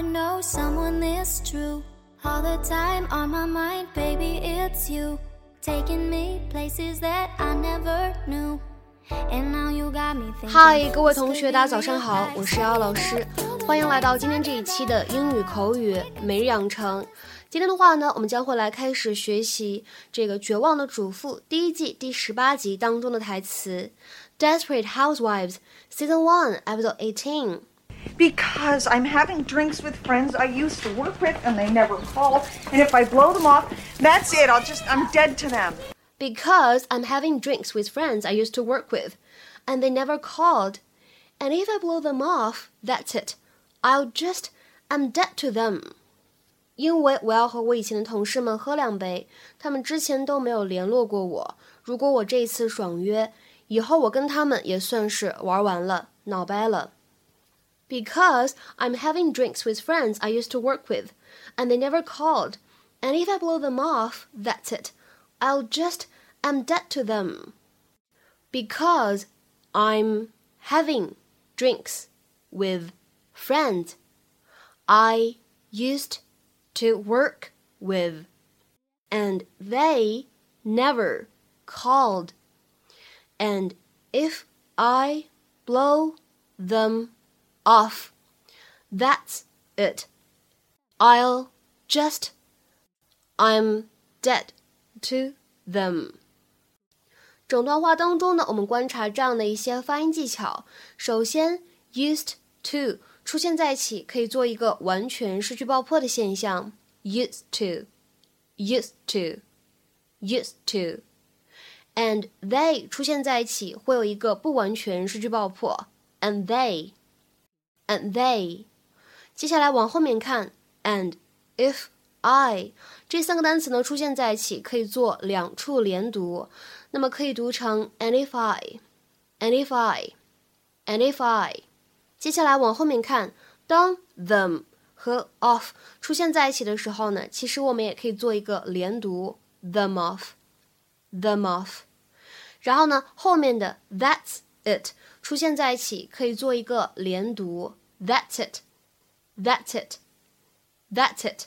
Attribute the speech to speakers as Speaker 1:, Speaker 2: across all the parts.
Speaker 1: would know someone this true. All the time on my mind, baby, it's you. Taking me places that I never knew. And now you got me thinking.
Speaker 2: 嗨，各位同学，大家早上好，我是姚老师，欢迎来到今天这一期的英语口语每日养成。今天的话呢，我们将会来开始学习这个《绝望的主妇》第一季第十八集当中的台词，《Desperate Housewives》Season One Episode Eighteen。
Speaker 3: Because I'm having drinks with friends I used to work with and they never call. And if I blow them off, that's it. I'll just, I'm dead to them.
Speaker 2: Because I'm having drinks with friends I used to work with and they never called. And if I blow them off, that's it. I'll just, I'm dead to them. 因为我要和我以前的同事们喝两杯，他们之前都没有联络过我。如果我这一次爽约，以后我跟他们也算是玩完了，闹掰了。 Because I'm having drinks with friends I used to work with, and they never called. And if I blow them off, that's it. I'll just, I'm dead to them. Because I'm having drinks with friends I used to work with, and they never called. And if I blow them off, that's it. I'll just, I'm dead to them. 整段话当中呢，我们观察这样的一些发音技巧。首先，used to 出现在一起，可以做一个完全失去爆破的现象，used to，used to，used to。and they 出现在一起，会有一个不完全失去爆破，and And they。接下来往后面看，and if I. 这三个单词呢出现在一起，可以做两处连读，那么可以读成 and if I，and if I，and if I。接下来往后面看，当 them 和 of 出现在一起的时候呢，其实我们也可以做一个连读，them of，them of。然后呢，后面的 that's it 出现在一起，可以做一个连读。，that's it，that's it，that's it。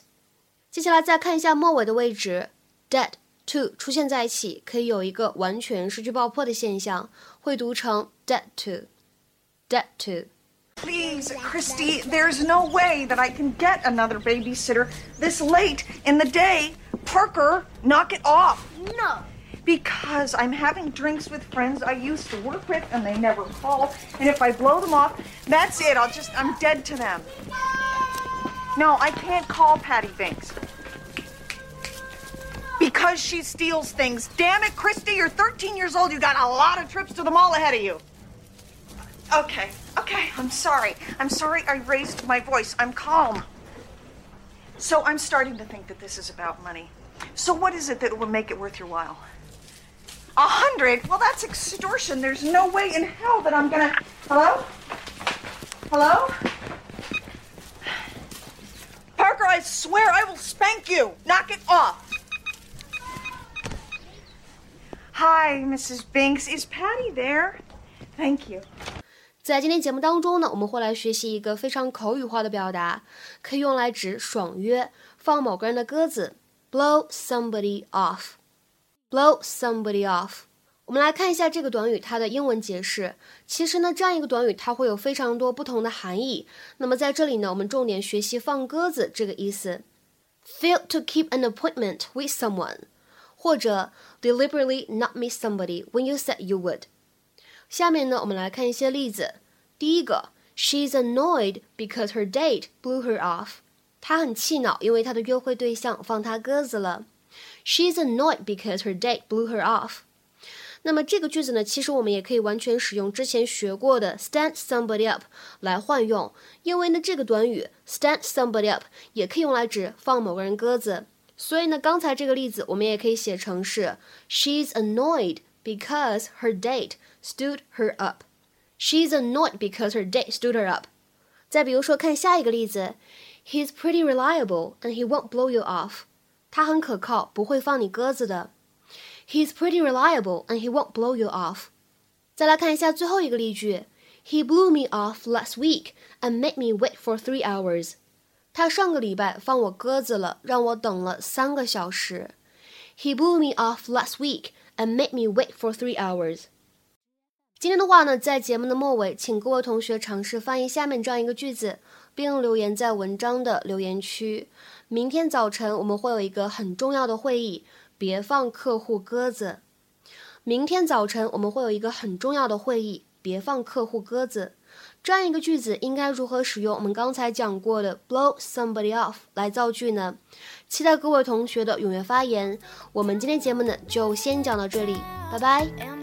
Speaker 2: 接下来再看一下末尾的位置，dead to 出现在一起，可以有一个完全失去爆破的现象，会读成 dead to，dead
Speaker 3: to。Please, Christy, there's no way that I can get another babysitter this late in the day. Parker, knock it off.
Speaker 1: No.
Speaker 3: Because I'm having drinks with friends I used to work with and they never call. And if I blow them off, that's it. I'll just, I'm dead to them. No, I can't call Patty Binks. Because she steals things. Damn it, Christy, you're 13 years old. You got a lot of trips to the mall ahead of you. Okay, okay, I'm sorry. I'm sorry I raised my voice. I'm calm. So I'm starting to think that this is about money. So what is it that will make it worth your while? A hundred? Well, that's extortion. There's no way in hell that I'm gonna. Hello? Hello? Parker, I swear I will spank you. Knock it off. Hi, Mrs. Binks. Is Patty there? Thank you.
Speaker 2: 在今天节目当中呢，我们会来学习一个非常口语化的表达，可以用来指爽约、放某个人的鸽子，blow somebody off。 Blow somebody off。我们来看一下这个短语它的英文解释。其实呢，这样一个短语它会有非常多不同的含义。那么在这里呢，我们重点学习放鸽子这个意思。Fail to keep an appointment with someone，或者 deliberately not meet somebody when you said you would。下面呢，我们来看一些例子。第一个，She's annoyed because her date blew her off。她很气恼，因为她的约会对象放她鸽子了。She's annoyed because her date blew her off。那么这个句子呢，其实我们也可以完全使用之前学过的 stand somebody up 来换用，因为呢这个短语 stand somebody up 也可以用来指放某个人鸽子。所以呢，刚才这个例子我们也可以写成是 She's annoyed because her date stood her up. She's annoyed because her date stood her up. 再比如说，看下一个例子，He's pretty reliable and he won't blow you off. 他很可靠，不会放你鸽子的。He's pretty reliable and he won't blow you off. 再来看一下最后一个例句，He blew me off last week and made me wait for three hours. 他上个礼拜放我鸽子了，让我等了三个小时。He blew me off last week and made me wait for three hours. 今天的话呢，在节目的末尾，请各位同学尝试翻译下面这样一个句子， 并留言在文章的留言区。明天早晨我们会有一个很重要的会议，别放客户鸽子。明天早晨我们会有一个很重要的会议，别放客户鸽子。这样一个句子应该如何使用我们刚才讲过的 blow somebody off 来造句呢？期待各位同学的踊跃发言。我们今天节目呢就先讲到这里，拜拜。